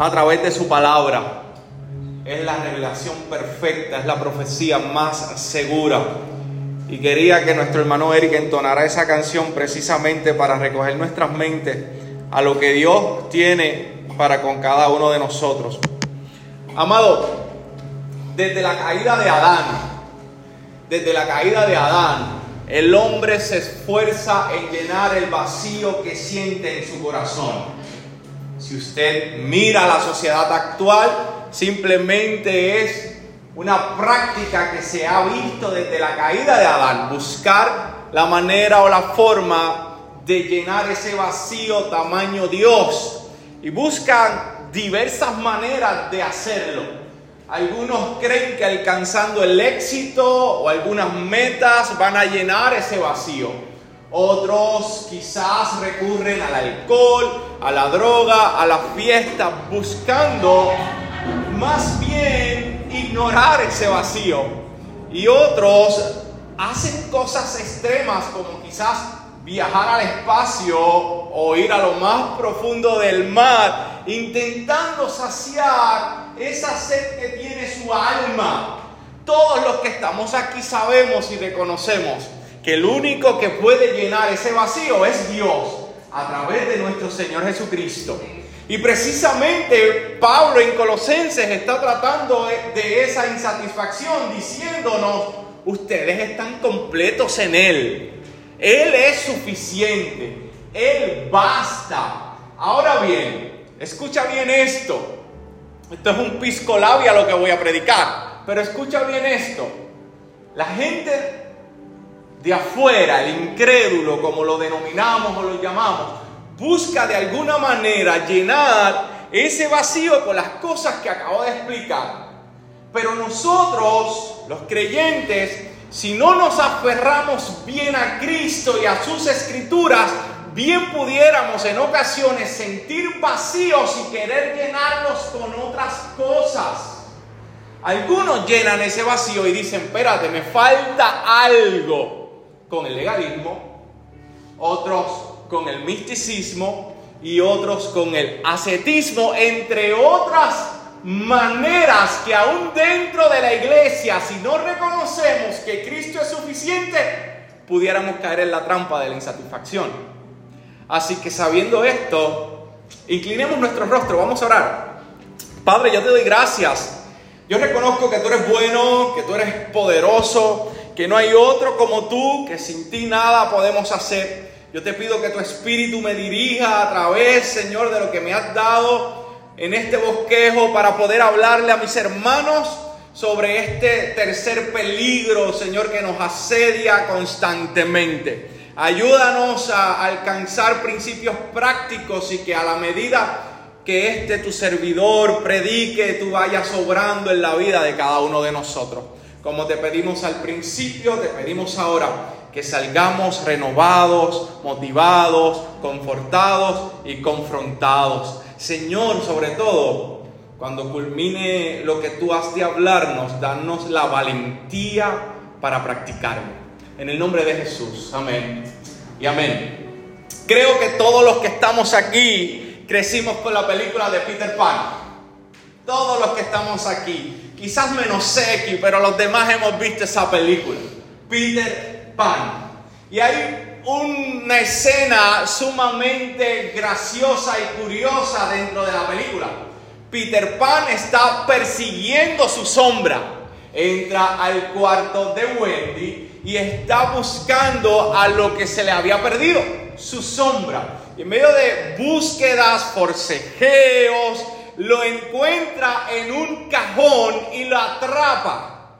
a través de su palabra. Es la revelación perfecta, es la profecía más segura. Y quería que nuestro hermano Eric entonara esa canción precisamente para recoger nuestras mentes a lo que Dios tiene para con cada uno de nosotros. Amado, desde la caída de Adán, desde la caída de Adán, el hombre se esfuerza en llenar el vacío que siente en su corazón. Si usted mira la sociedad actual, simplemente es una práctica que se ha visto desde la caída de Adán, buscar la manera o la forma de llenar ese vacío tamaño Dios. Y buscan diversas maneras de hacerlo. Algunos creen que alcanzando el éxito o algunas metas van a llenar ese vacío. Otros quizás recurren al alcohol, a la droga, a la fiesta, buscando más bien ignorar ese vacío. Y otros hacen cosas extremas como quizás viajar al espacio o ir a lo más profundo del mar, intentando saciar esa sed que tiene su alma. Todos los que estamos aquí sabemos y reconocemos que el único que puede llenar ese vacío es Dios a través de nuestro Señor Jesucristo. Y precisamente Pablo en Colosenses está tratando de esa insatisfacción diciéndonos, ustedes están completos en Él. Él es suficiente. Él basta. Ahora bien, escucha bien esto. Esto es un pisco labia lo que voy a predicar. Pero escucha bien esto. La gente de afuera, el incrédulo, como lo denominamos o lo llamamos, busca de alguna manera llenar ese vacío con las cosas que acabo de explicar. Pero nosotros, los creyentes, si no nos aferramos bien a Cristo y a sus escrituras, bien pudiéramos en ocasiones sentir vacíos y querer llenarlos con otras cosas. Algunos llenan ese vacío y dicen, espérate, me falta algo con el legalismo, otros con el misticismo y otros con el ascetismo, entre otras maneras que aún dentro de la iglesia, si no reconocemos que Cristo es suficiente, pudiéramos caer en la trampa de la insatisfacción. Así que sabiendo esto, inclinemos nuestro rostro, vamos a orar. Padre, yo te doy gracias. Yo reconozco que tú eres bueno, que tú eres poderoso, que no hay otro como tú, que sin ti nada podemos hacer. Yo te pido que tu espíritu me dirija a través, Señor, de lo que me has dado en este bosquejo para poder hablarle a mis hermanos sobre este tercer peligro, Señor, que nos asedia constantemente. Ayúdanos a alcanzar principios prácticos y que a la medida que este tu servidor predique, tú vayas sobrando en la vida de cada uno de nosotros. Como te pedimos al principio, te pedimos ahora que salgamos renovados, motivados, confortados y confrontados. Señor, sobre todo, cuando culmine lo que tú has de hablarnos, danos la valentía para practicarlo. En el nombre de Jesús, amén y amén. Creo que todos los que estamos aquí crecimos con la película de Peter Pan. Todos los que estamos aquí quizás menos Seki, pero los demás hemos visto esa película, Peter Pan. Y hay una escena sumamente graciosa y curiosa dentro de la película. Peter Pan está persiguiendo su sombra. Entra al cuarto de Wendy y está buscando a lo que se le había perdido, su sombra. Y en medio de búsquedas, forcejeos, lo encuentra en un cajón y lo atrapa.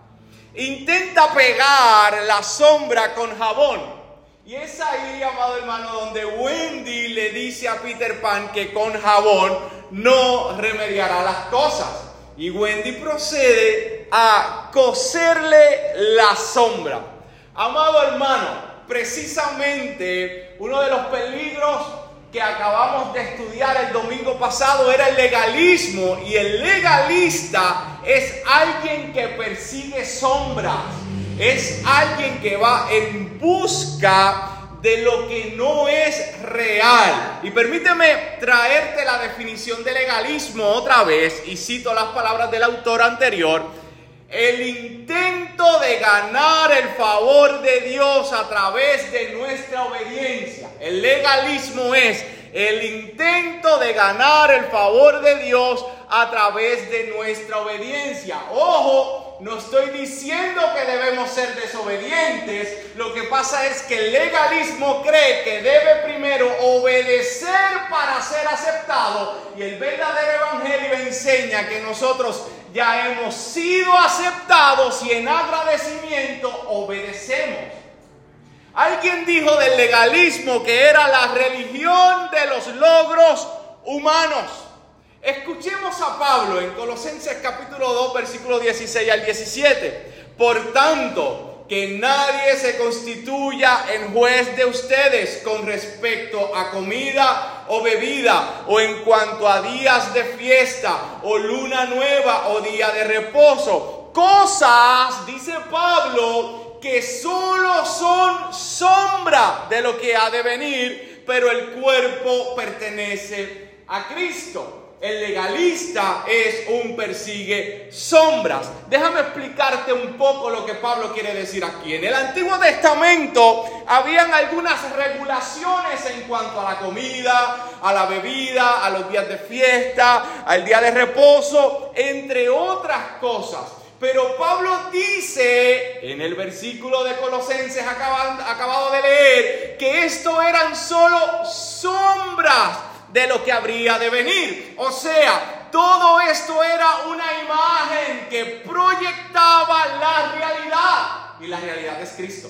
Intenta pegar la sombra con jabón. Y es ahí, amado hermano, donde Wendy le dice a Peter Pan que con jabón no remediará las cosas. Y Wendy procede a coserle la sombra. Amado hermano, precisamente uno de los peligros que acabamos de estudiar pasado era el legalismo y el legalista es alguien que persigue sombras, es alguien que va en busca de lo que no es real. Y permíteme traerte la definición de legalismo otra vez, y cito las palabras del autor anterior. El intento de ganar el favor de Dios a través de nuestra obediencia. El legalismo es el intento de ganar el favor de Dios a través de nuestra obediencia. Ojo, no estoy diciendo que debemos ser desobedientes. Lo que pasa es que el legalismo cree que debe primero obedecer para ser aceptado. Y el verdadero evangelio enseña que nosotros ya hemos sido aceptados y en agradecimiento obedecemos. Alguien dijo del legalismo que era la religión de los logros humanos. Escuchemos a Pablo en Colosenses capítulo 2, versículo 16 al 17. Por tanto, que nadie se constituya en juez de ustedes con respecto a comida o bebida, o en cuanto a días de fiesta, o luna nueva, o día de reposo. Cosas, dice Pablo, que solo son sombra de lo que ha de venir, pero el cuerpo pertenece a Cristo. El legalista es un persigue sombras. Déjame explicarte un poco lo que Pablo quiere decir aquí. En el Antiguo Testamento habían algunas regulaciones en cuanto a la comida, a la bebida, a los días de fiesta, al día de reposo, entre otras cosas. Pero Pablo dice en el versículo de Colosenses acabado, de leer que esto eran solo sombras de lo que habría de venir. O sea, todo esto era una imagen que proyectaba la realidad. Y la realidad es Cristo.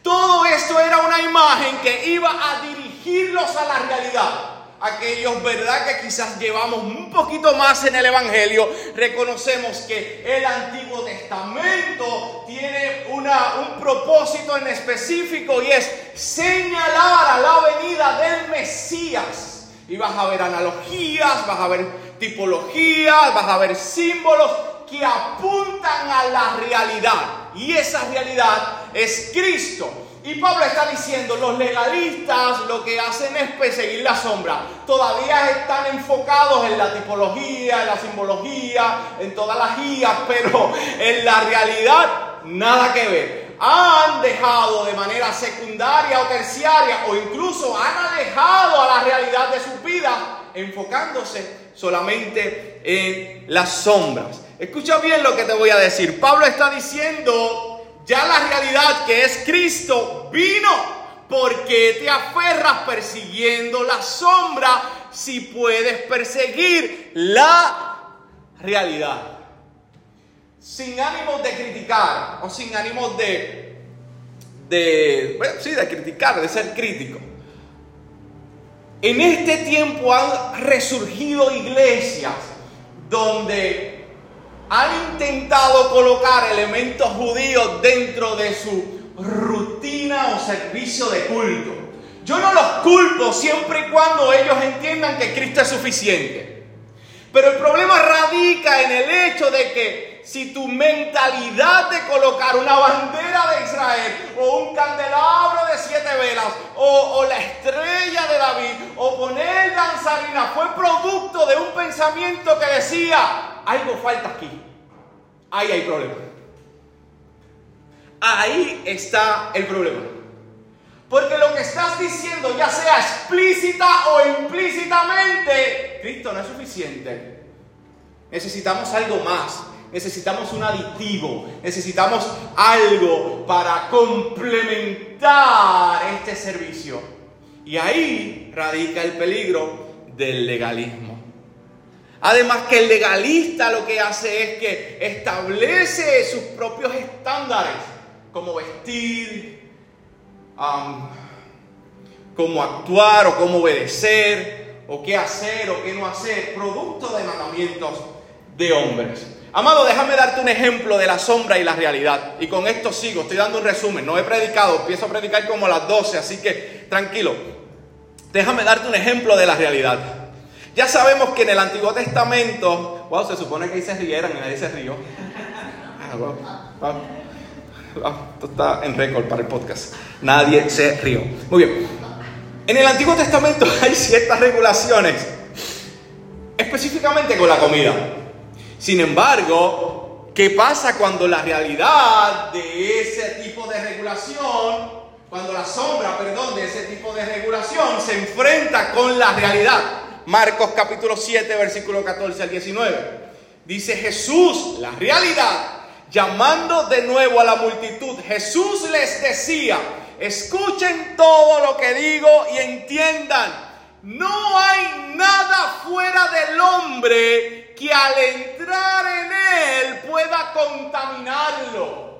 Todo esto era una imagen que iba a dirigirlos a la realidad aquellos, ¿verdad? Que quizás llevamos un poquito más en el Evangelio, reconocemos que el Antiguo Testamento tiene una, un propósito en específico y es señalar a la venida del Mesías. Y vas a ver analogías, vas a ver tipologías, vas a ver símbolos que apuntan a la realidad. Y esa realidad es Cristo. Y Pablo está diciendo, los legalistas lo que hacen es perseguir la sombra. Todavía están enfocados en la tipología, en la simbología, en todas las guías, pero en la realidad nada que ver. Han dejado de manera secundaria o terciaria o incluso han alejado a la realidad de sus vidas enfocándose solamente en las sombras. Escucha bien lo que te voy a decir. Pablo está diciendo ya la realidad que es Cristo vino. porque te aferras persiguiendo la sombra si puedes perseguir la realidad? Sin ánimos de criticar o sin ánimos de, de, bueno, sí, de criticar, de ser crítico. En este tiempo han resurgido iglesias donde han intentado colocar elementos judíos dentro de su rutina o servicio de culto. Yo no los culpo siempre y cuando ellos entiendan que Cristo es suficiente. Pero el problema radica en el hecho de que si tu mentalidad de colocar una bandera de Israel o un candelabro de siete velas o, o la estrella de David o poner danzarina fue producto de un pensamiento que decía, algo falta aquí. Ahí hay problema. Ahí está el problema. Porque lo que estás diciendo, ya sea explícita o implícitamente, Cristo no es suficiente. Necesitamos algo más. Necesitamos un aditivo. Necesitamos algo para complementar este servicio. Y ahí radica el peligro del legalismo. Además que el legalista lo que hace es que establece sus propios estándares, como vestir, cómo actuar o cómo obedecer, o qué hacer o qué no hacer, producto de mandamientos de hombres. Amado, déjame darte un ejemplo de la sombra y la realidad. Y con esto sigo, estoy dando un resumen. No he predicado, empiezo a predicar como a las 12, así que tranquilo. Déjame darte un ejemplo de la realidad. Ya sabemos que en el Antiguo Testamento, wow, se supone que ahí se rieran y nadie se rió. Ah, Ah, esto está en récord para el podcast. Nadie se rió. Muy bien. En el Antiguo Testamento hay ciertas regulaciones, específicamente con la comida. Sin embargo, ¿qué pasa cuando la realidad de ese tipo de regulación, cuando la sombra, perdón, de ese tipo de regulación se enfrenta con la realidad? Marcos capítulo 7, versículo 14 al 19. Dice Jesús, la realidad, llamando de nuevo a la multitud, Jesús les decía, escuchen todo lo que digo y entiendan, no hay nada fuera del hombre que al entrar en él pueda contaminarlo.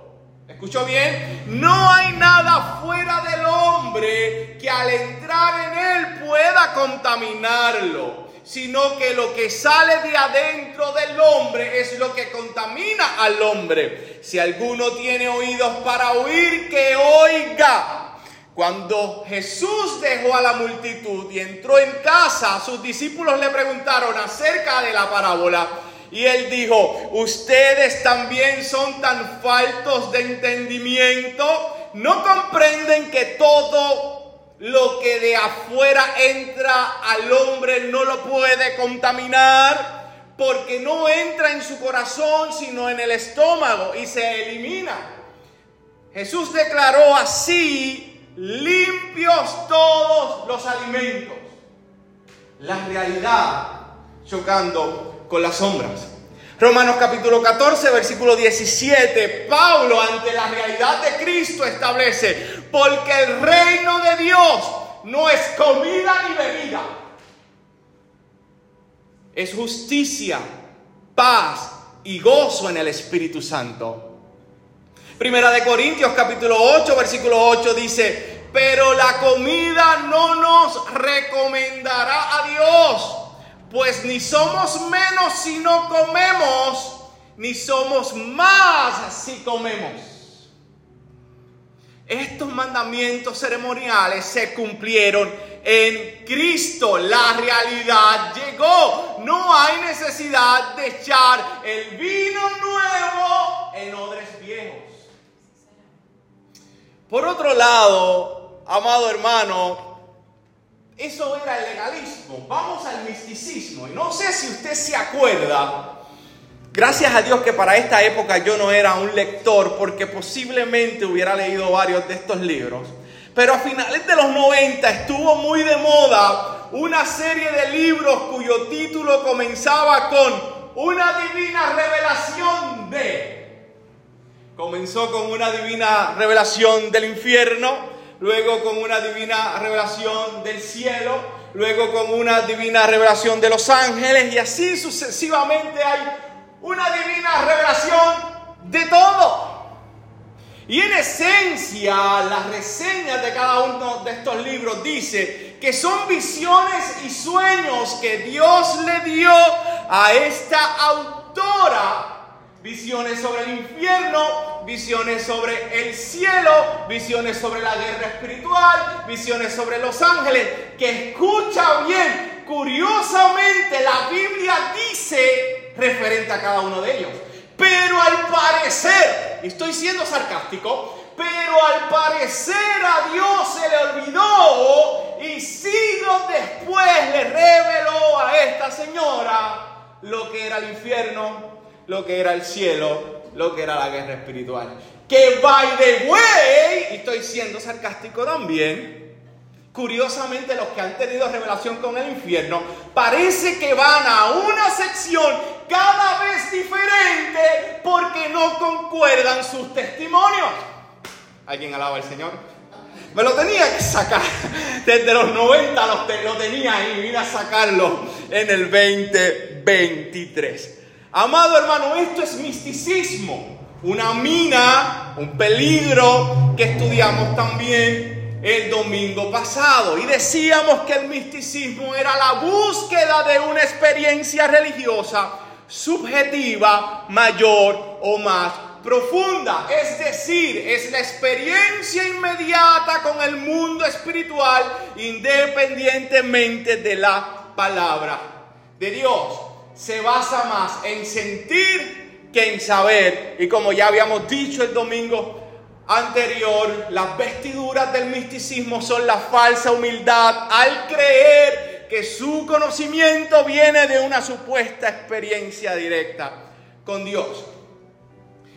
¿Escuchó bien? No hay nada fuera del hombre que al entrar en él pueda contaminarlo sino que lo que sale de adentro del hombre es lo que contamina al hombre. Si alguno tiene oídos para oír, que oiga. Cuando Jesús dejó a la multitud y entró en casa, sus discípulos le preguntaron acerca de la parábola. Y él dijo, ustedes también son tan faltos de entendimiento, no comprenden que todo lo que de afuera entra al hombre no lo puede contaminar porque no entra en su corazón sino en el estómago y se elimina. Jesús declaró así, limpios todos los alimentos. La realidad chocando con las sombras. Romanos capítulo 14, versículo 17, Pablo ante la realidad de Cristo establece, porque el reino de Dios no es comida ni bebida, es justicia, paz y gozo en el Espíritu Santo. Primera de Corintios capítulo 8, versículo 8 dice, pero la comida no nos recomendará a Dios pues ni somos menos si no comemos, ni somos más si comemos. Estos mandamientos ceremoniales se cumplieron en Cristo. La realidad llegó. No hay necesidad de echar el vino nuevo en odres viejos. Por otro lado, amado hermano, eso era el legalismo. Vamos al misticismo. Y no sé si usted se acuerda, gracias a Dios que para esta época yo no era un lector, porque posiblemente hubiera leído varios de estos libros. Pero a finales de los 90 estuvo muy de moda una serie de libros cuyo título comenzaba con una divina revelación de... Comenzó con una divina revelación del infierno, luego con una divina revelación del cielo, luego con una divina revelación de los ángeles y así sucesivamente hay una divina revelación de todo. Y en esencia, las reseñas de cada uno de estos libros dice que son visiones y sueños que Dios le dio a esta autora Visiones sobre el infierno, visiones sobre el cielo, visiones sobre la guerra espiritual, visiones sobre los ángeles. Que escucha bien, curiosamente la Biblia dice referente a cada uno de ellos. Pero al parecer, y estoy siendo sarcástico, pero al parecer a Dios se le olvidó y siglos después le reveló a esta señora lo que era el infierno, lo que era el cielo, lo que era la guerra espiritual. Que by the way, y estoy siendo sarcástico también, curiosamente los que han tenido revelación con el infierno, parece que van a una sección cada vez diferente porque no concuerdan sus testimonios. ¿Alguien alaba al Señor? Me lo tenía que sacar. Desde los 90 lo, tenía ahí. Vine a sacarlo en el 2023. Amado hermano, esto es misticismo, una mina, un peligro que estudiamos también el domingo pasado. Y decíamos que el misticismo era la búsqueda de una experiencia religiosa subjetiva mayor o más profunda. Es decir, es la experiencia inmediata con el mundo espiritual independientemente de la palabra de Dios se basa más en sentir que en saber. Y como ya habíamos dicho el domingo anterior, las vestiduras del misticismo son la falsa humildad al creer que su conocimiento viene de una supuesta experiencia directa con Dios.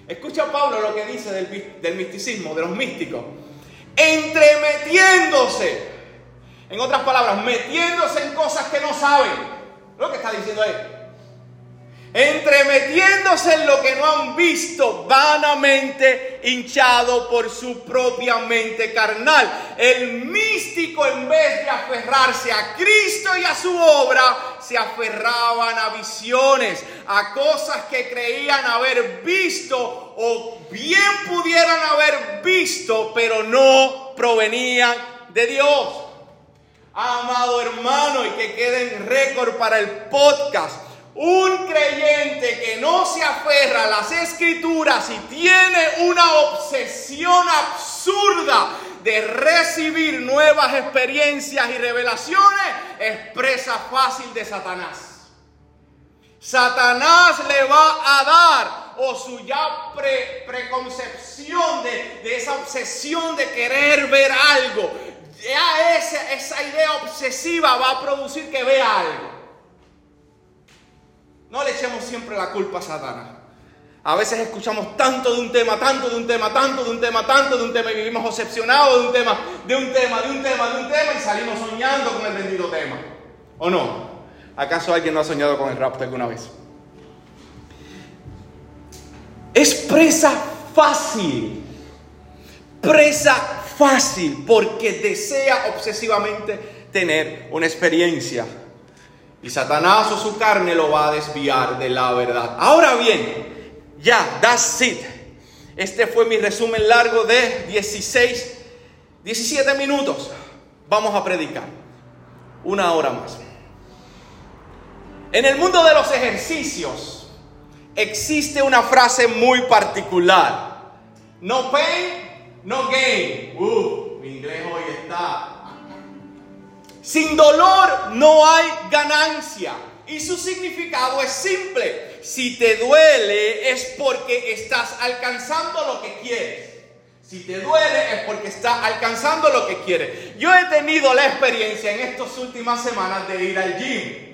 Escucha Pablo lo que dice del, del misticismo, de los místicos. Entremetiéndose, en otras palabras, metiéndose en cosas que no saben. Lo que está diciendo él entremetiéndose en lo que no han visto, vanamente hinchado por su propia mente carnal. El místico en vez de aferrarse a Cristo y a su obra, se aferraban a visiones, a cosas que creían haber visto o bien pudieran haber visto, pero no provenían de Dios. Amado hermano, y que quede en récord para el podcast un creyente que no se aferra a las escrituras y tiene una obsesión absurda de recibir nuevas experiencias y revelaciones es presa fácil de Satanás. Satanás le va a dar o su ya preconcepción de, esa obsesión de querer ver algo, ya esa idea obsesiva va a producir que vea algo. No le echemos siempre la culpa a Satanás. A veces escuchamos tanto de un tema, tanto de un tema, tanto de un tema, tanto de un tema y vivimos obsesionados de un tema, de un tema, de un tema, de un tema y salimos soñando con el bendito tema. ¿O no? ¿Acaso alguien no ha soñado con el rapto alguna vez? Es presa fácil. Presa fácil porque desea obsesivamente tener una experiencia y Satanás o su carne lo va a desviar de la verdad. Ahora bien, ya, that's it. Este fue mi resumen largo de 16, 17 minutos. Vamos a predicar. Una hora más. En el mundo de los ejercicios existe una frase muy particular. No pain, no gain. Uh, mi inglés hoy está sin dolor no hay ganancia. Y su significado es simple. Si te duele es porque estás alcanzando lo que quieres. Si te duele es porque estás alcanzando lo que quieres. Yo he tenido la experiencia en estas últimas semanas de ir al gym.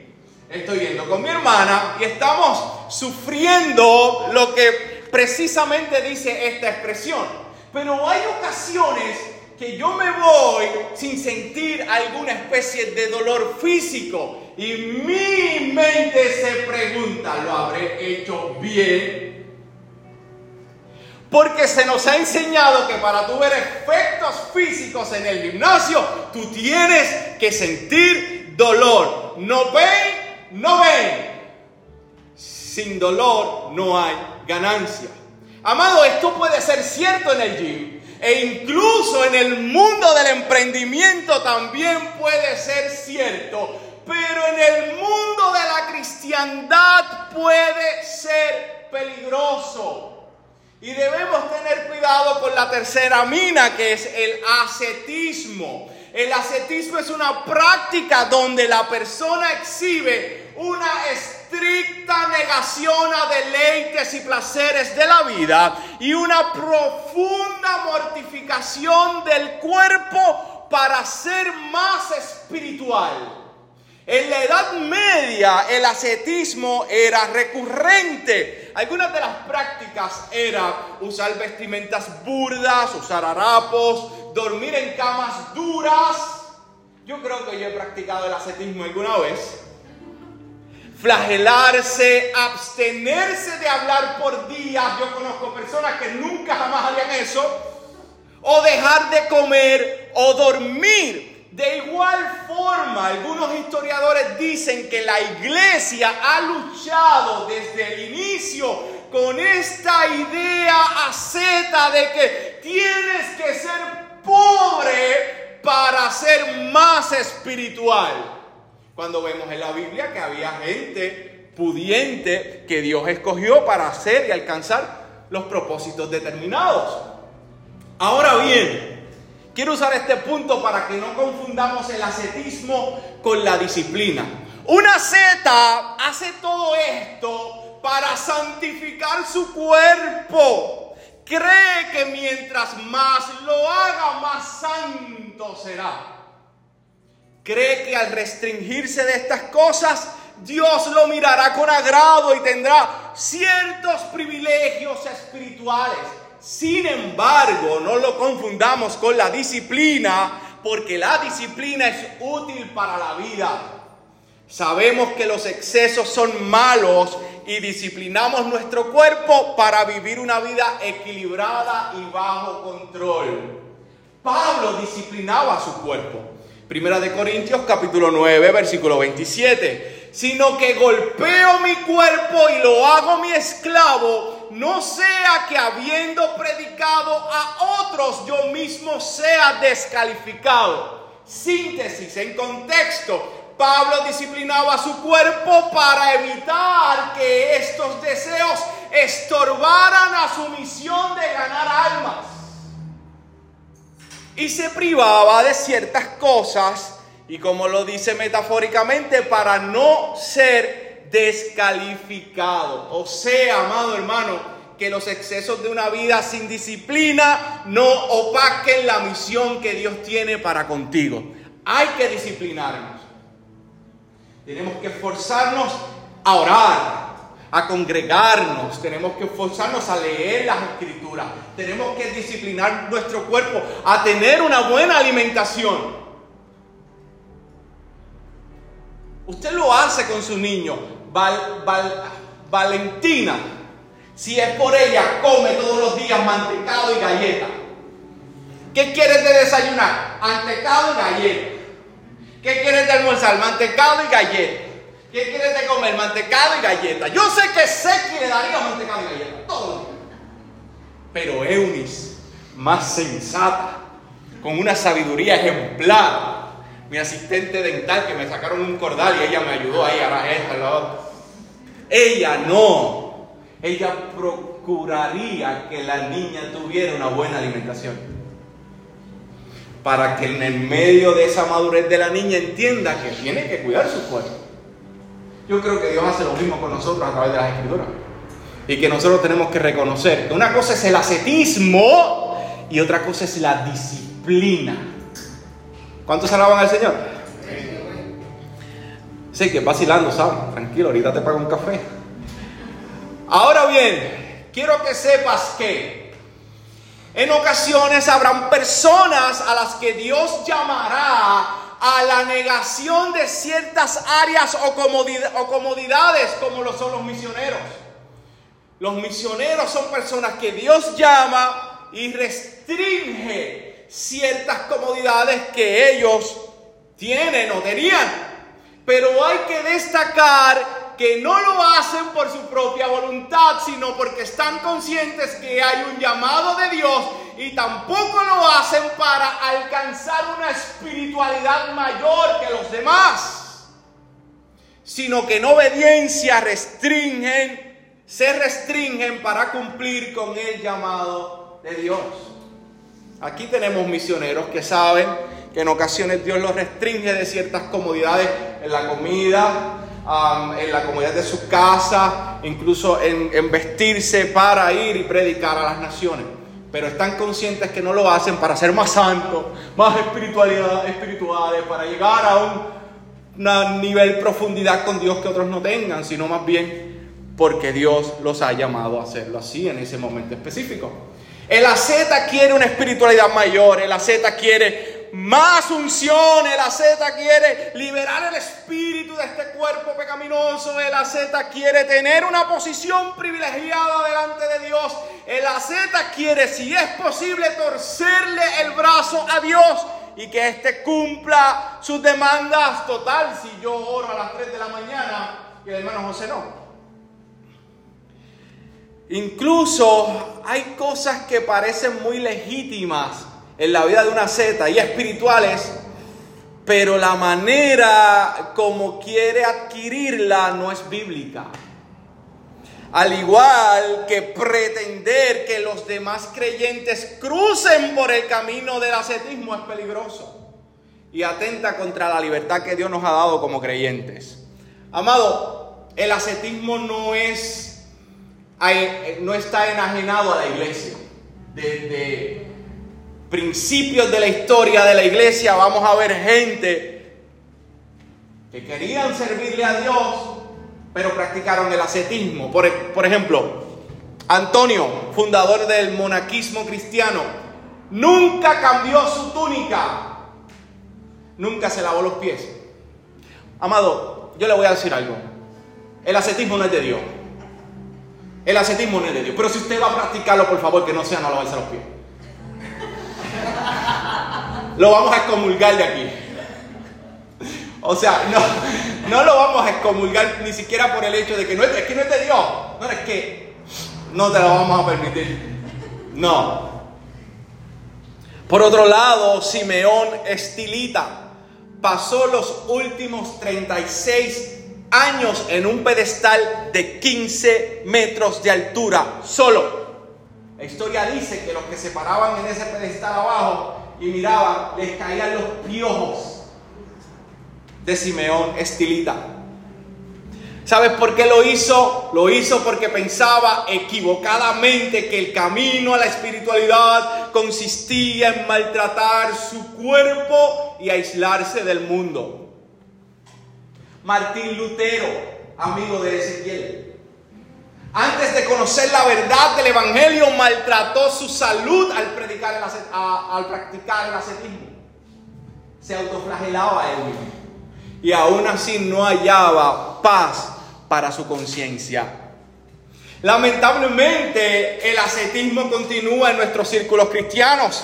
Estoy yendo con mi hermana y estamos sufriendo lo que precisamente dice esta expresión. Pero hay ocasiones que yo me voy sin sentir alguna especie de dolor físico y mi mente se pregunta, ¿lo habré hecho bien? Porque se nos ha enseñado que para tu ver efectos físicos en el gimnasio, tú tienes que sentir dolor. No ven, no ven. Sin dolor no hay ganancia. Amado, esto puede ser cierto en el gym, e incluso en el mundo del emprendimiento también puede ser cierto. Pero en el mundo de la cristiandad puede ser peligroso. Y debemos tener cuidado con la tercera mina, que es el ascetismo. El ascetismo es una práctica donde la persona exhibe una estricta negación a deleites y placeres de la vida y una profunda mortificación del cuerpo para ser más espiritual. En la Edad Media el ascetismo era recurrente. Algunas de las prácticas eran usar vestimentas burdas, usar harapos, dormir en camas duras. Yo creo que yo he practicado el ascetismo alguna vez flagelarse, abstenerse de hablar por días. Yo conozco personas que nunca jamás harían eso. O dejar de comer o dormir. De igual forma, algunos historiadores dicen que la iglesia ha luchado desde el inicio con esta idea asceta de que tienes que ser pobre para ser más espiritual. Cuando vemos en la Biblia que había gente pudiente que Dios escogió para hacer y alcanzar los propósitos determinados. Ahora bien, quiero usar este punto para que no confundamos el ascetismo con la disciplina. Una seta hace todo esto para santificar su cuerpo cree que mientras más lo haga, más santo será. Cree que al restringirse de estas cosas, Dios lo mirará con agrado y tendrá ciertos privilegios espirituales. Sin embargo, no lo confundamos con la disciplina, porque la disciplina es útil para la vida. Sabemos que los excesos son malos y disciplinamos nuestro cuerpo para vivir una vida equilibrada y bajo control. Pablo disciplinaba su cuerpo. Primera de Corintios capítulo 9, versículo 27. Sino que golpeo mi cuerpo y lo hago mi esclavo, no sea que habiendo predicado a otros yo mismo sea descalificado. Síntesis en contexto. Pablo disciplinaba su cuerpo para evitar que estos deseos estorbaran a su misión de ganar almas. Y se privaba de ciertas cosas, y como lo dice metafóricamente, para no ser descalificado. O sea, amado hermano, que los excesos de una vida sin disciplina no opaquen la misión que Dios tiene para contigo. Hay que disciplinarnos. Tenemos que esforzarnos a orar, a congregarnos, tenemos que esforzarnos a leer las escrituras, tenemos que disciplinar nuestro cuerpo a tener una buena alimentación. Usted lo hace con su niño, Valentina, si es por ella, come todos los días mantecado y galleta. ¿Qué quieres de desayunar? Mantecado y galleta. ¿Qué quieres de almorzar? Mantecado y galleta. ¿Qué quieres de comer? Mantecado y galleta. Yo sé que Seki le daría mantecado y galleta. Todo Pero Eunice, más sensata, con una sabiduría ejemplar. Mi asistente dental que me sacaron un cordal y ella me ayudó ahí a la esta, la otra. Ella no. Ella procuraría que la niña tuviera una buena alimentación para que en el medio de esa madurez de la niña entienda que tiene que cuidar su cuerpo. Yo creo que Dios hace lo mismo con nosotros a través de las escrituras. Y que nosotros tenemos que reconocer que una cosa es el ascetismo y otra cosa es la disciplina. ¿Cuántos alaban al Señor? Sí, que vacilando, ¿sabes? Tranquilo, ahorita te pago un café. Ahora bien, quiero que sepas que en ocasiones habrán personas a las que Dios llamará a la negación de ciertas áreas o, comodidades como lo son los misioneros. Los misioneros son personas que Dios llama y restringe ciertas comodidades que ellos tienen o tenían. Pero hay que destacar que no lo hacen por su propia voluntad, sino porque están conscientes que hay un llamado de Dios y tampoco lo hacen para alcanzar una espiritualidad mayor que los demás, sino que en obediencia restringen, se restringen para cumplir con el llamado de Dios. Aquí tenemos misioneros que saben que en ocasiones Dios los restringe de ciertas comodidades en la comida, en la comodidad de su casa, incluso en, vestirse para ir y predicar a las naciones. Pero están conscientes que no lo hacen para ser más santos, más espiritualidad, espirituales, para llegar a un nivel profundidad con Dios que otros no tengan, sino más bien porque Dios los ha llamado a hacerlo así en ese momento específico. El asceta quiere una espiritualidad mayor, el asceta quiere más unción. El asceta quiere liberar el espíritu de este cuerpo pecaminoso. El asceta quiere tener una posición privilegiada delante de Dios. El asceta quiere, si es posible, torcerle el brazo a Dios y que éste cumpla sus demandas. Total, si yo oro a las 3 de la mañana y el hermano José no. Incluso hay cosas que parecen muy legítimas en la vida de una seta y espirituales, pero la manera como quiere adquirirla no es bíblica. Al igual que pretender que los demás creyentes crucen por el camino del ascetismo es peligroso y atenta contra la libertad que Dios nos ha dado como creyentes. Amado, el ascetismo no es no está enajenado a la iglesia. desde principios de la historia de la iglesia vamos a ver gente que querían servirle a Dios, pero practicaron el ascetismo. Por, por ejemplo, Antonio, fundador del monaquismo cristiano, nunca cambió su túnica, nunca se lavó los pies. Amado, yo le voy a decir algo. El ascetismo no es de Dios. El ascetismo no es de Dios. Pero si usted va a practicarlo, por favor, que no sea no lavarse los pies. Lo vamos a excomulgar de aquí. O sea, no, no lo vamos a excomulgar ni siquiera por el hecho de que no es, que no es de Dios. No, es que no te lo vamos a permitir. No. Por otro lado, Simeón Estilita pasó los últimos 36 años en un pedestal de 15 metros de altura, solo. La historia dice que los que se paraban en ese pedestal abajo y miraban, les caían los piojos de Simeón Estilita. ¿Sabes por qué lo hizo? Lo hizo porque pensaba equivocadamente que el camino a la espiritualidad consistía en maltratar su cuerpo y aislarse del mundo. Martín Lutero, amigo de Ezequiel, antes de conocer la verdad del Evangelio, maltrató su salud al, predicar al practicar el ascetismo. Se autoflagelaba él mismo. Y aún así no hallaba paz para su conciencia. Lamentablemente, el ascetismo continúa en nuestros círculos cristianos.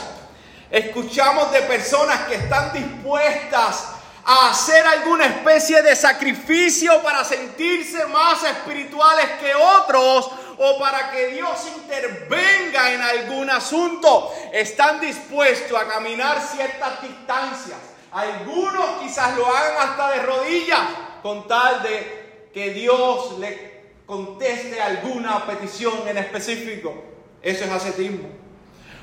Escuchamos de personas que están dispuestas a hacer alguna especie de sacrificio para sentirse más espirituales que otros o para que Dios intervenga en algún asunto. Están dispuestos a caminar ciertas distancias. Algunos quizás lo hagan hasta de rodillas con tal de que Dios le conteste alguna petición en específico. Eso es ascetismo.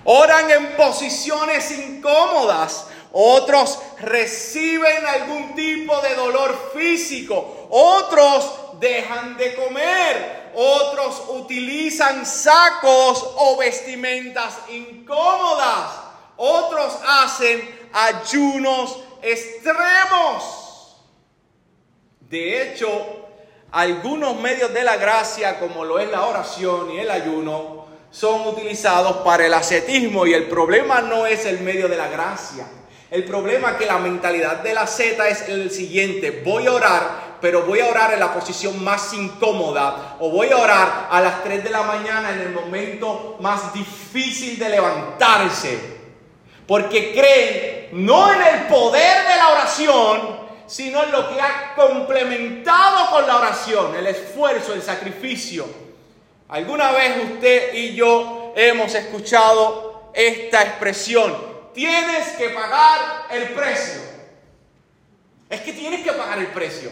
Oran en posiciones incómodas otros reciben algún tipo de dolor físico, otros dejan de comer, otros utilizan sacos o vestimentas incómodas, otros hacen ayunos extremos. De hecho, algunos medios de la gracia, como lo es la oración y el ayuno, son utilizados para el ascetismo y el problema no es el medio de la gracia. El problema es que la mentalidad de la Z es el siguiente, voy a orar, pero voy a orar en la posición más incómoda o voy a orar a las 3 de la mañana en el momento más difícil de levantarse. Porque creen no en el poder de la oración, sino en lo que ha complementado con la oración, el esfuerzo, el sacrificio. ¿Alguna vez usted y yo hemos escuchado esta expresión? Tienes que pagar el precio. Es que tienes que pagar el precio.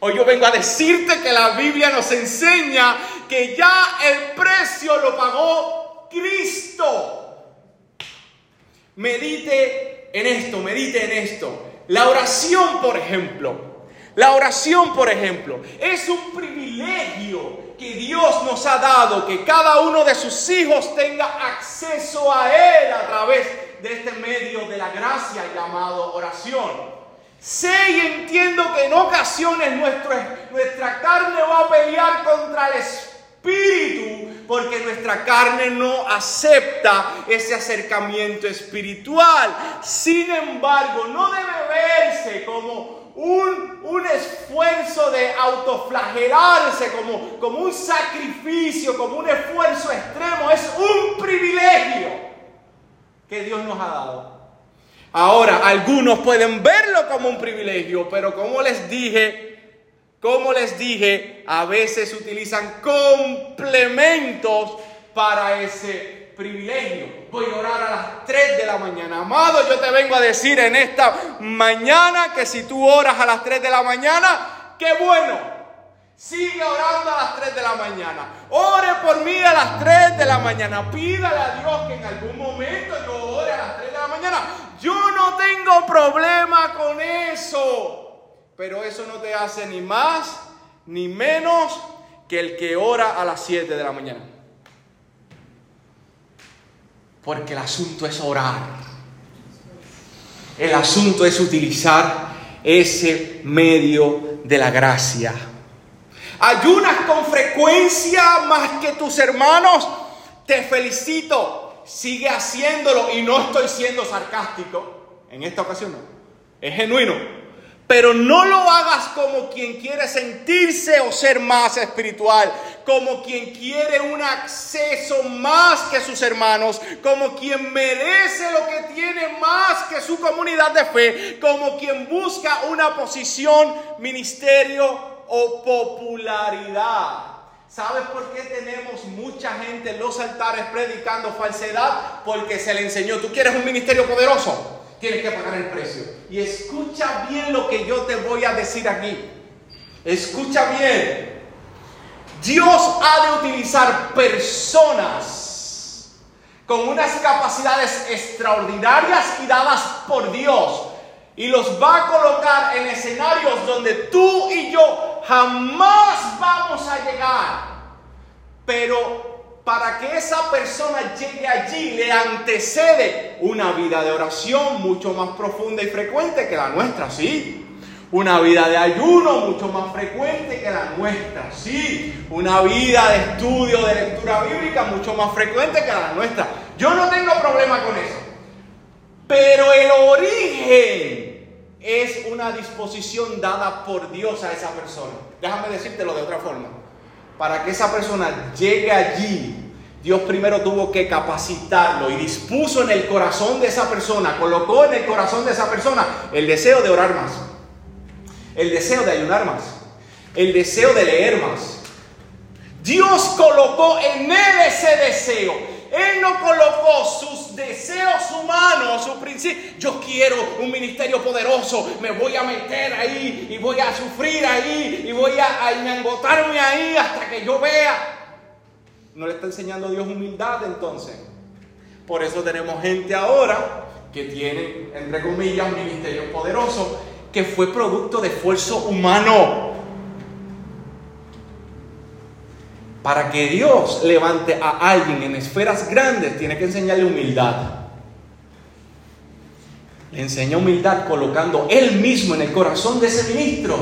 Hoy yo vengo a decirte que la Biblia nos enseña que ya el precio lo pagó Cristo. Medite en esto, medite en esto. La oración, por ejemplo, la oración, por ejemplo, es un privilegio que Dios nos ha dado, que cada uno de sus hijos tenga acceso a Él a través de este medio de la gracia llamado oración. Sé y entiendo que en ocasiones nuestra carne va a pelear contra el espíritu porque nuestra carne no acepta ese acercamiento espiritual. Sin embargo, no debe verse como un, esfuerzo de autoflagelarse, como, como un sacrificio, como un esfuerzo extremo. Es un privilegio que Dios nos ha dado. Ahora, algunos pueden verlo como un privilegio, pero como les dije, como les dije, a veces utilizan complementos para ese privilegio. Voy a orar a las 3 de la mañana. Amado, yo te vengo a decir en esta mañana que si tú oras a las 3 de la mañana, qué bueno. Sigue orando a las 3 de la mañana. Ore por mí a las 3 de la mañana. Pídale a Dios que en algún momento yo ore a las 3 de la mañana. Yo no tengo problema con eso. Pero eso no te hace ni más ni menos que el que ora a las 7 de la mañana. Porque el asunto es orar. El asunto es utilizar ese medio de la gracia. Ayunas con frecuencia más que tus hermanos. Te felicito. Sigue haciéndolo y no estoy siendo sarcástico. En esta ocasión no. Es genuino. Pero no lo hagas como quien quiere sentirse o ser más espiritual, como quien quiere un acceso más que sus hermanos, como quien merece lo que tiene más que su comunidad de fe, como quien busca una posición, ministerio o popularidad. ¿Sabes por qué tenemos mucha gente en los altares predicando falsedad? Porque se le enseñó, tú quieres un ministerio poderoso, tienes que pagar el precio. Y escucha bien lo que yo te voy a decir aquí. Escucha bien. Dios ha de utilizar personas con unas capacidades extraordinarias y dadas por Dios. Y los va a colocar en escenarios donde tú y yo jamás vamos a llegar. Pero para que esa persona llegue allí le antecede una vida de oración mucho más profunda y frecuente que la nuestra, sí. Una vida de ayuno mucho más frecuente que la nuestra, sí. Una vida de estudio, de lectura bíblica mucho más frecuente que la nuestra. Yo no tengo problema con eso. Pero el origen es una disposición dada por Dios a esa persona. Déjame decírtelo de otra forma para que esa persona llegue allí, Dios primero tuvo que capacitarlo y dispuso en el corazón de esa persona, colocó en el corazón de esa persona el deseo de orar más, el deseo de ayunar más, el deseo de leer más. Dios colocó en él ese deseo. Él no colocó sus deseos humanos, su principio. Yo quiero un ministerio poderoso, me voy a meter ahí y voy a sufrir ahí y voy a, a ahí hasta que yo vea. No le está enseñando Dios humildad entonces. Por eso tenemos gente ahora que tiene, entre comillas, un ministerio poderoso que fue producto de esfuerzo humano. Para que Dios levante a alguien en esferas grandes, tiene que enseñarle humildad. Le enseña humildad colocando él mismo en el corazón de ese ministro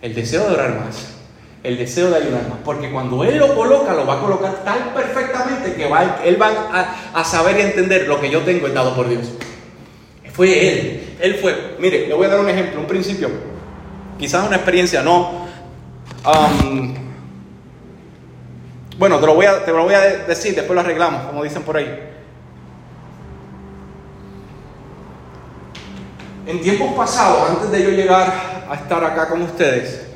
el deseo de orar más, el deseo de ayudar más. Porque cuando él lo coloca, lo va a colocar tan perfectamente que él va a, saber y entender lo que yo tengo dado por Dios. Fue él, él fue. Mire, le voy a dar un ejemplo, un principio. Quizás una experiencia, no. Um, bueno, te lo, voy a, te lo voy a decir, después lo arreglamos, como dicen por ahí. En tiempos pasados, antes de yo llegar a estar acá con ustedes,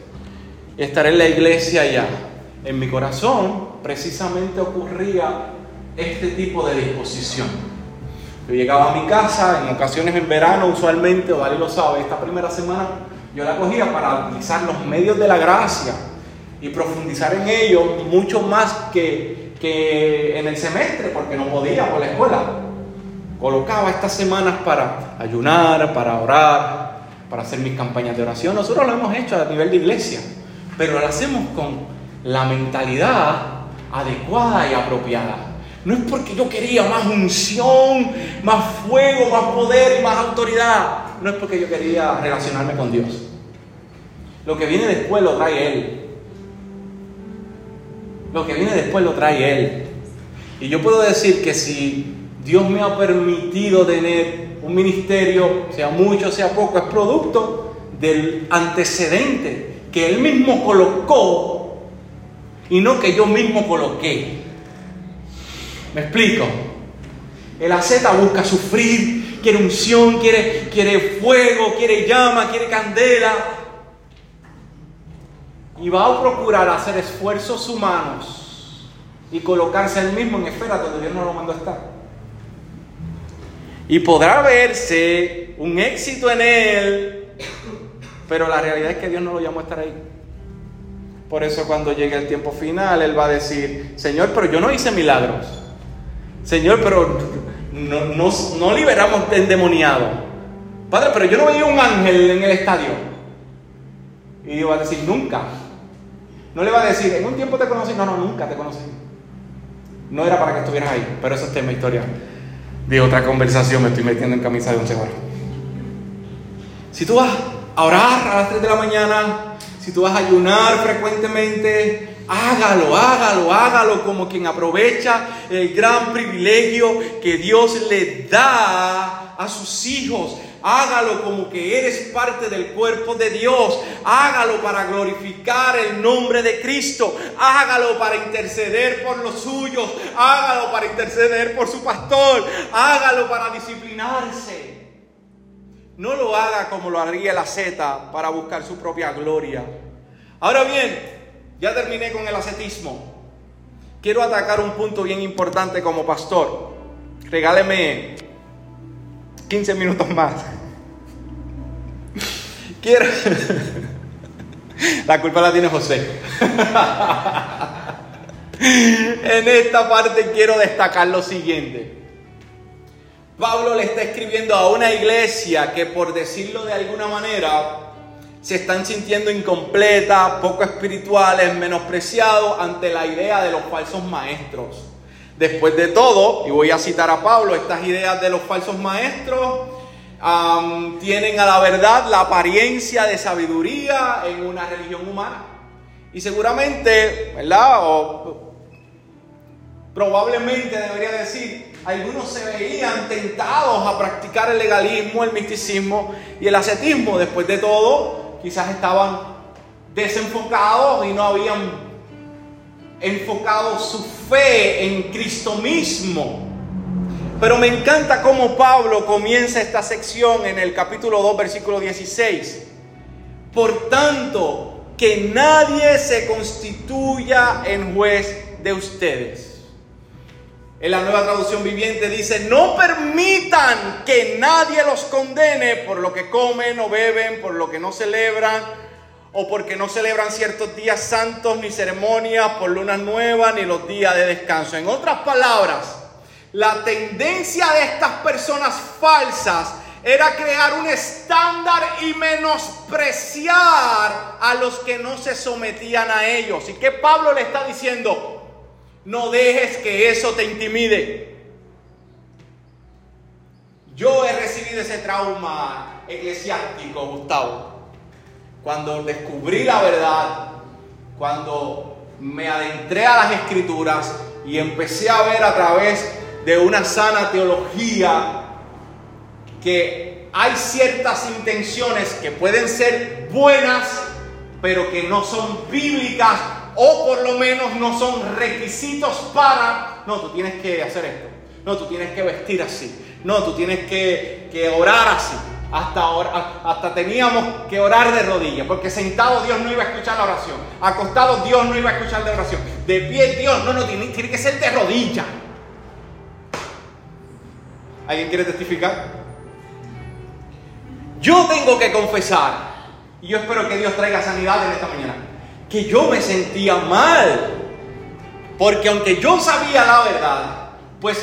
estar en la iglesia ya, en mi corazón precisamente ocurría este tipo de disposición. Yo llegaba a mi casa, en ocasiones en verano usualmente, o Dali lo sabe, esta primera semana yo la cogía para utilizar los medios de la gracia y profundizar en ello mucho más que, que en el semestre, porque no podía por la escuela. Colocaba estas semanas para ayunar, para orar, para hacer mis campañas de oración. Nosotros lo hemos hecho a nivel de iglesia, pero lo hacemos con la mentalidad adecuada y apropiada. No es porque yo quería más unción, más fuego, más poder y más autoridad. No es porque yo quería relacionarme con Dios. Lo que viene después lo trae Él. Lo que viene después lo trae Él. Y yo puedo decir que si Dios me ha permitido tener un ministerio, sea mucho, sea poco, es producto del antecedente que Él mismo colocó y no que yo mismo coloqué. ¿Me explico? El aseta busca sufrir, quiere unción, quiere, quiere fuego, quiere llama, quiere candela, y va a procurar hacer esfuerzos humanos y colocarse él mismo en esferas donde Dios no lo mandó a estar. Y podrá verse un éxito en él, pero la realidad es que Dios no lo llamó a estar ahí. Por eso cuando llegue el tiempo final, Él va a decir, Señor, pero yo no hice milagros. Señor, pero no, liberamos de endemoniado. Padre, pero yo no veía un ángel en el estadio. Y va a decir, nunca. No le va a decir, en un tiempo te conocí, no, no, nunca te conocí. No era para que estuvieras ahí, pero eso es tema historia. de otra conversación, me estoy metiendo en camisa de once varas. Si tú vas a orar a las 3 de la mañana, si tú vas a ayunar frecuentemente, hágalo, hágalo, hágalo como quien aprovecha el gran privilegio que Dios le da a sus hijos. Hágalo como que eres parte del cuerpo de Dios. Hágalo para glorificar el nombre de Cristo. Hágalo para interceder por los suyos. Hágalo para interceder por su pastor. Hágalo para disciplinarse. No lo haga como lo haría la Z para buscar su propia gloria. Ahora bien, ya terminé con el ascetismo. Quiero atacar un punto bien importante como pastor. Regáleme 15 minutos más. Quiero. La culpa la tiene José. En esta parte quiero destacar lo siguiente. Pablo le está escribiendo a una iglesia que por decirlo de alguna manera se están sintiendo incompletas, poco espirituales, menospreciados ante la idea de los falsos maestros. Después de todo, y voy a citar a Pablo, estas ideas de los falsos maestros tienen a la verdad la apariencia de sabiduría en una religión humana. Y seguramente, ¿verdad? O probablemente debería decir, algunos se veían tentados a practicar el legalismo, el misticismo y el ascetismo. Después de todo, quizás estaban desenfocados y no habían enfocado su fe en Cristo mismo. Pero me encanta cómo Pablo comienza esta sección en el capítulo 2, versículo 16. Por tanto, que nadie se constituya en juez de ustedes. En la nueva traducción viviente dice, no permitan que nadie los condene por lo que comen o beben, por lo que no celebran o porque no celebran ciertos días santos ni ceremonias por lunas nuevas ni los días de descanso. En otras palabras, la tendencia de estas personas falsas era crear un estándar y menospreciar a los que no se sometían a ellos. ¿Y qué Pablo le está diciendo? No dejes que eso te intimide. Yo he recibido ese trauma eclesiástico, Gustavo cuando descubrí la verdad, cuando me adentré a las escrituras y empecé a ver a través de una sana teología que hay ciertas intenciones que pueden ser buenas, pero que no son bíblicas o por lo menos no son requisitos para, no, tú tienes que hacer esto, no, tú tienes que vestir así, no, tú tienes que, que orar así. Hasta, ahora, hasta teníamos que orar de rodillas, porque sentado Dios no iba a escuchar la oración, acostado Dios no iba a escuchar la oración, de pie Dios no, no, tiene, tiene que ser de rodillas. ¿Alguien quiere testificar? Yo tengo que confesar, y yo espero que Dios traiga sanidad en esta mañana, que yo me sentía mal, porque aunque yo sabía la verdad, pues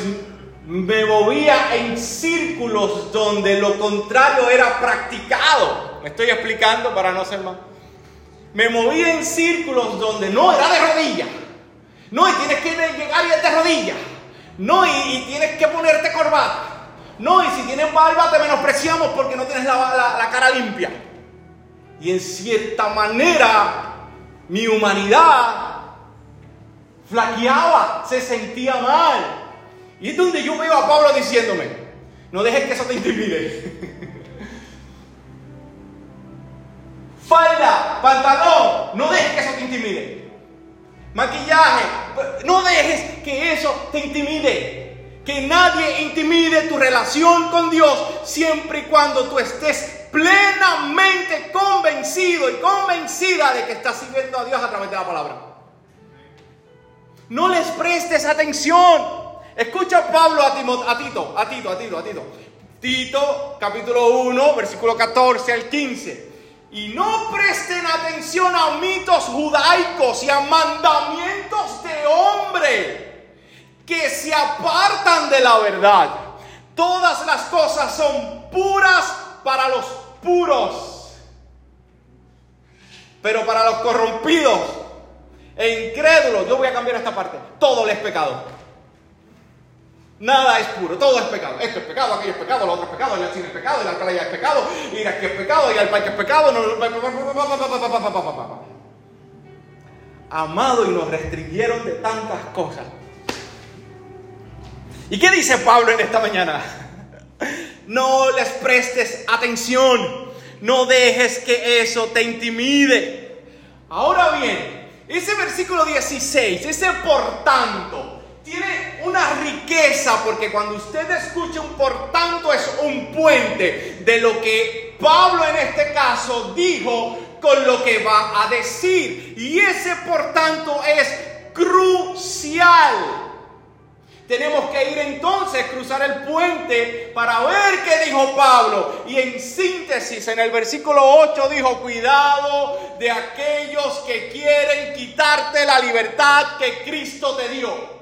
me movía en círculos donde lo contrario era practicado. Me estoy explicando para no ser más. Me movía en círculos donde no era de rodillas. No, y tienes que llegar y es de rodillas. No, y, tienes que ponerte corbata. No, y si tienes barba te menospreciamos porque no tienes la, cara limpia. Y en cierta manera, mi humanidad flaqueaba, se sentía mal. Y es donde yo veo a Pablo diciéndome, no dejes que eso te intimide. Falda, pantalón, no dejes que eso te intimide. Maquillaje, no dejes que eso te intimide. Que nadie intimide tu relación con Dios siempre y cuando tú estés plenamente convencido y convencida de que estás sirviendo a Dios a través de la palabra. No les prestes atención. Escucha Pablo a, Tito, a Tito, a Tito, a Tito. Tito, capítulo 1, versículo 14 al 15. Y no presten atención a mitos judaicos y a mandamientos de hombre que se apartan de la verdad. Todas las cosas son puras para los puros. Pero para los corrompidos e incrédulos, yo voy a cambiar esta parte, todo les pecado. Nada es puro, todo es pecado. Esto es pecado, aquello es pecado, lo otro es pecado, el cine es pecado, el alcalde es pecado, ir aquí es pecado, y al parque es pecado. Amado, y nos restringieron de tantas cosas. ¿Y qué dice Pablo en esta mañana? No les prestes atención, no dejes que eso te intimide. Ahora bien, ese versículo 16, ese por tanto, tiene una riqueza porque cuando usted escucha un por tanto es un puente de lo que Pablo en este caso dijo con lo que va a decir. Y ese por tanto es crucial. Tenemos que ir entonces, cruzar el puente para ver qué dijo Pablo. Y en síntesis, en el versículo 8 dijo, cuidado de aquellos que quieren quitarte la libertad que Cristo te dio.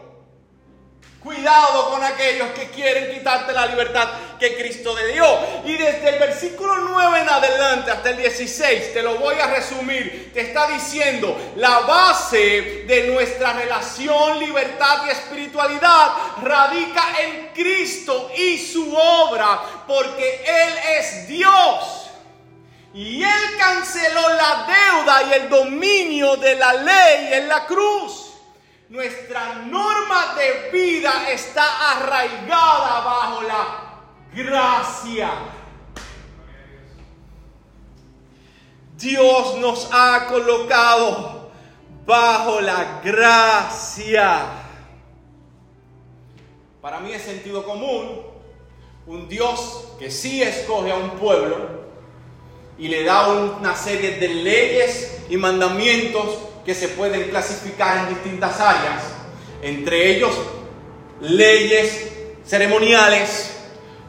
Cuidado con aquellos que quieren quitarte la libertad que Cristo te dio. Y desde el versículo 9 en adelante hasta el 16, te lo voy a resumir, te está diciendo la base de nuestra relación, libertad y espiritualidad radica en Cristo y su obra, porque Él es Dios. Y Él canceló la deuda y el dominio de la ley en la cruz. Nuestra norma de vida está arraigada bajo la gracia. Dios nos ha colocado bajo la gracia. Para mí es sentido común un Dios que sí escoge a un pueblo y le da una serie de leyes y mandamientos que se pueden clasificar en distintas áreas, entre ellos leyes ceremoniales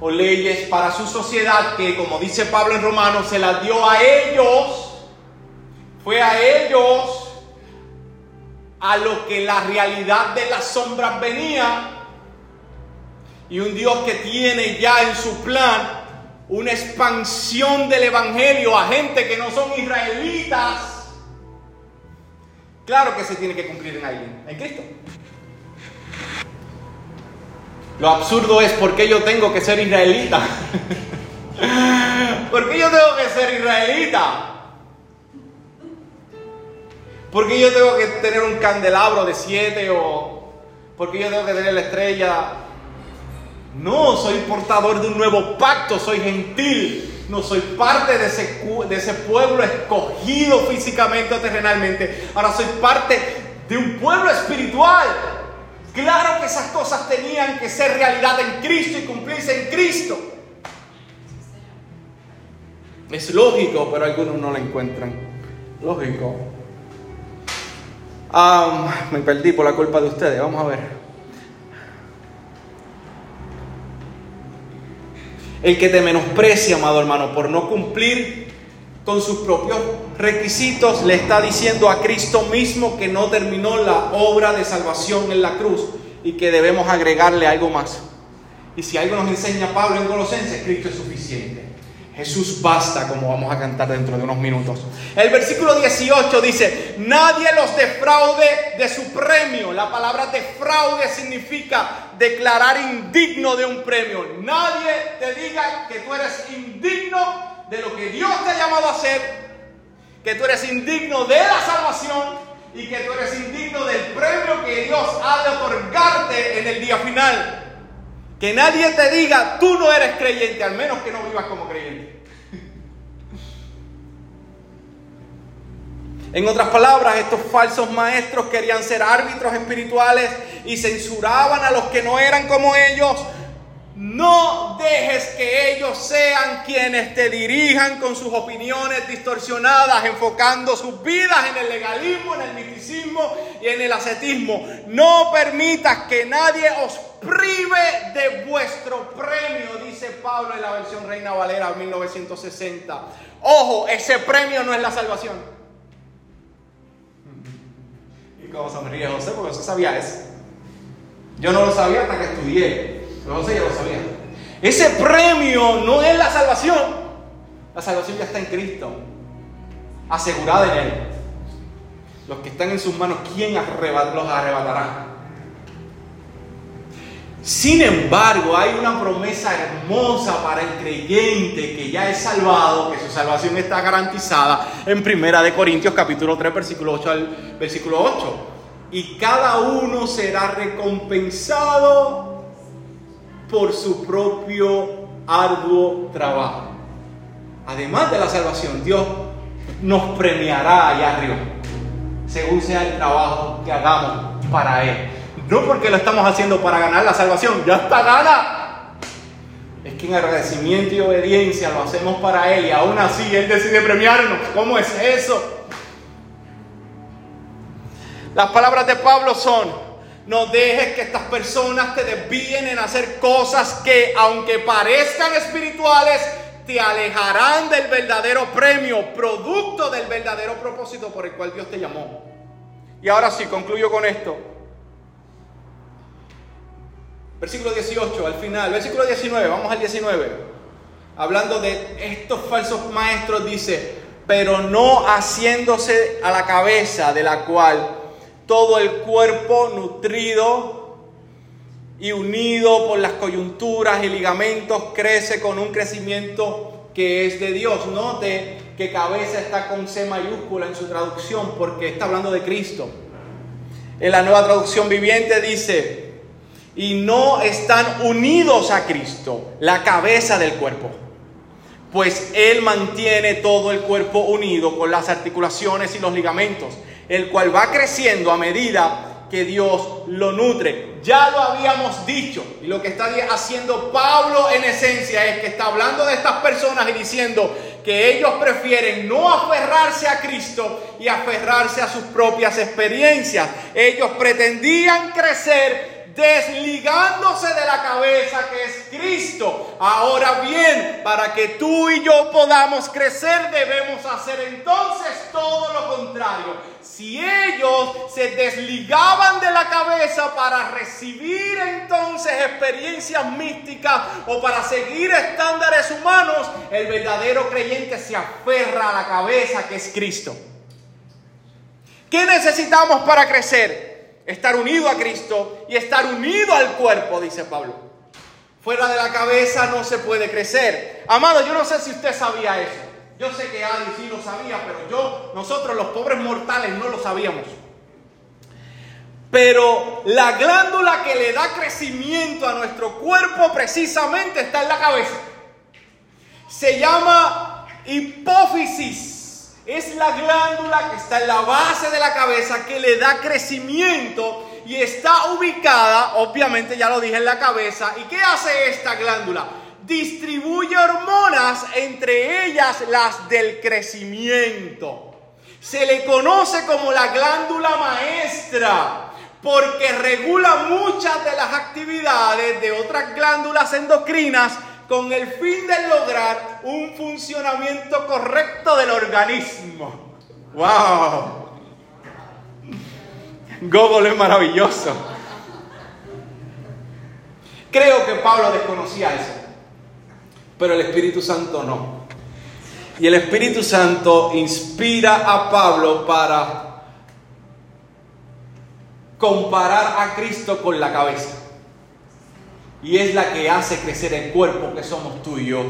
o leyes para su sociedad que, como dice Pablo en Romanos, se las dio a ellos, fue a ellos a lo que la realidad de las sombras venía, y un Dios que tiene ya en su plan una expansión del Evangelio a gente que no son israelitas, Claro que se tiene que cumplir en alguien, en Cristo. Lo absurdo es por qué yo tengo que ser israelita. ¿Por qué yo tengo que ser israelita? ¿Por qué yo tengo que tener un candelabro de siete o por qué yo tengo que tener la estrella? No, soy portador de un nuevo pacto, soy gentil, no soy parte de ese, de ese pueblo escogido físicamente o terrenalmente. Ahora soy parte de un pueblo espiritual. Claro que esas cosas tenían que ser realidad en Cristo y cumplirse en Cristo. Es lógico, pero algunos no lo encuentran. Lógico. me perdí por la culpa de ustedes. Vamos a ver. El que te menosprecia, amado hermano, por no cumplir con sus propios requisitos, le está diciendo a Cristo mismo que no terminó la obra de salvación en la cruz y que debemos agregarle algo más. Y si algo nos enseña Pablo en Colosenses, Cristo es suficiente. Jesús basta, como vamos a cantar dentro de unos minutos. El versículo 18 dice, nadie los defraude de su premio. La palabra defraude significa declarar indigno de un premio. Nadie te diga que tú eres indigno de lo que Dios te ha llamado a hacer, que tú eres indigno de la salvación y que tú eres indigno del premio que Dios ha de otorgarte en el día final. Que nadie te diga, tú no eres creyente, al menos que no vivas como creyente. En otras palabras, estos falsos maestros querían ser árbitros espirituales y censuraban a los que no eran como ellos. No dejes que ellos sean quienes te dirijan con sus opiniones distorsionadas, enfocando sus vidas en el legalismo, en el misticismo y en el ascetismo. No permitas que nadie os prive de vuestro premio, dice Pablo en la versión Reina Valera 1960. Ojo, ese premio no es la salvación. Y como sonríe José, porque José sabía eso. Yo no lo sabía hasta que estudié, Ese premio no es la salvación. La salvación ya está en Cristo, asegurada en Él. Los que están en sus manos, ¿quién los arrebatará? Sin embargo, hay una promesa hermosa para el creyente que ya es salvado, que su salvación está garantizada en Primera de Corintios capítulo 3 versículo 8 al versículo 8. Y cada uno será recompensado por su propio arduo trabajo. Además de la salvación, Dios nos premiará allá arriba, según sea el trabajo que hagamos para Él. No porque lo estamos haciendo para ganar la salvación, ya está gana. Es que en agradecimiento y obediencia lo hacemos para Él y aún así Él decide premiarnos. ¿Cómo es eso? Las palabras de Pablo son, no dejes que estas personas te desvíen en hacer cosas que aunque parezcan espirituales, te alejarán del verdadero premio, producto del verdadero propósito por el cual Dios te llamó. Y ahora sí, concluyo con esto. Versículo 18, al final, versículo 19, vamos al 19. Hablando de estos falsos maestros, dice, pero no haciéndose a la cabeza de la cual todo el cuerpo nutrido y unido por las coyunturas y ligamentos crece con un crecimiento que es de Dios. Note que cabeza está con C mayúscula en su traducción porque está hablando de Cristo. En la nueva traducción viviente dice, y no están unidos a Cristo, la cabeza del cuerpo. Pues Él mantiene todo el cuerpo unido con las articulaciones y los ligamentos, el cual va creciendo a medida que Dios lo nutre. Ya lo habíamos dicho, y lo que está haciendo Pablo en esencia es que está hablando de estas personas y diciendo que ellos prefieren no aferrarse a Cristo y aferrarse a sus propias experiencias. Ellos pretendían crecer desligándose de la cabeza que es Cristo. Ahora bien, para que tú y yo podamos crecer, debemos hacer entonces todo lo contrario. Si ellos se desligaban de la cabeza para recibir entonces experiencias místicas o para seguir estándares humanos, el verdadero creyente se aferra a la cabeza que es Cristo. ¿Qué necesitamos para crecer? estar unido a Cristo y estar unido al cuerpo, dice Pablo. Fuera de la cabeza no se puede crecer. Amado, yo no sé si usted sabía eso. Yo sé que Adi sí lo sabía, pero yo, nosotros los pobres mortales no lo sabíamos. Pero la glándula que le da crecimiento a nuestro cuerpo precisamente está en la cabeza. Se llama hipófisis es la glándula que está en la base de la cabeza que le da crecimiento y está ubicada, obviamente ya lo dije, en la cabeza. ¿Y qué hace esta glándula? Distribuye hormonas, entre ellas las del crecimiento. Se le conoce como la glándula maestra porque regula muchas de las actividades de otras glándulas endocrinas con el fin de lograr un funcionamiento correcto del organismo. ¡Wow! Google es maravilloso. Creo que Pablo desconocía eso, pero el Espíritu Santo no. Y el Espíritu Santo inspira a Pablo para comparar a Cristo con la cabeza y es la que hace crecer el cuerpo que somos tú y yo.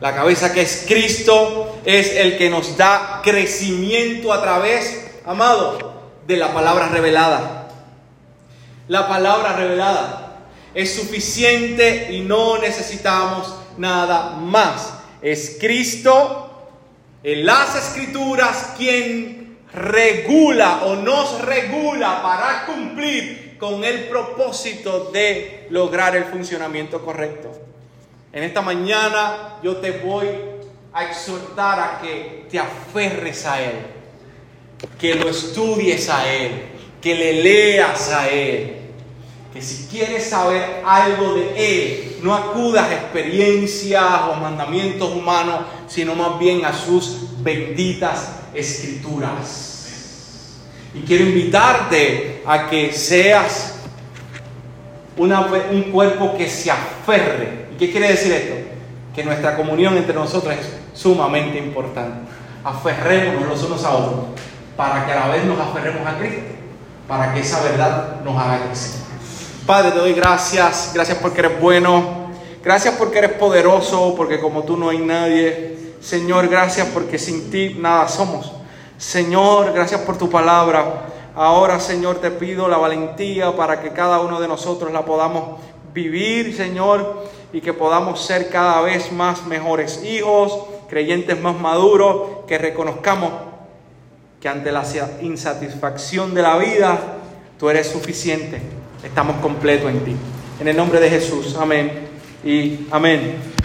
La cabeza que es Cristo es el que nos da crecimiento a través, amado, de la palabra revelada. La palabra revelada es suficiente y no necesitamos nada más. Es Cristo en las escrituras quien regula o nos regula para cumplir con el propósito de lograr el funcionamiento correcto. En esta mañana yo te voy a exhortar a que te aferres a Él, que lo estudies a Él, que le leas a Él, que si quieres saber algo de Él, no acudas a experiencias o mandamientos humanos, sino más bien a sus benditas escrituras. Y quiero invitarte a que seas un cuerpo que se aferre. ¿Y qué quiere decir esto? Que nuestra comunión entre nosotros es sumamente importante. Aferrémonos los unos a otros para que a la vez nos aferremos a Cristo, para que esa verdad nos haga crecer. Padre, te doy gracias, gracias porque eres bueno, gracias porque eres poderoso, porque como tú no hay nadie. Señor, gracias porque sin ti nada somos. Señor, gracias por tu palabra. Ahora, Señor, te pido la valentía para que cada uno de nosotros la podamos vivir, Señor, y que podamos ser cada vez más mejores hijos, creyentes más maduros, que reconozcamos que ante la insatisfacción de la vida, tú eres suficiente. Estamos completos en ti. En el nombre de Jesús, amén y amén.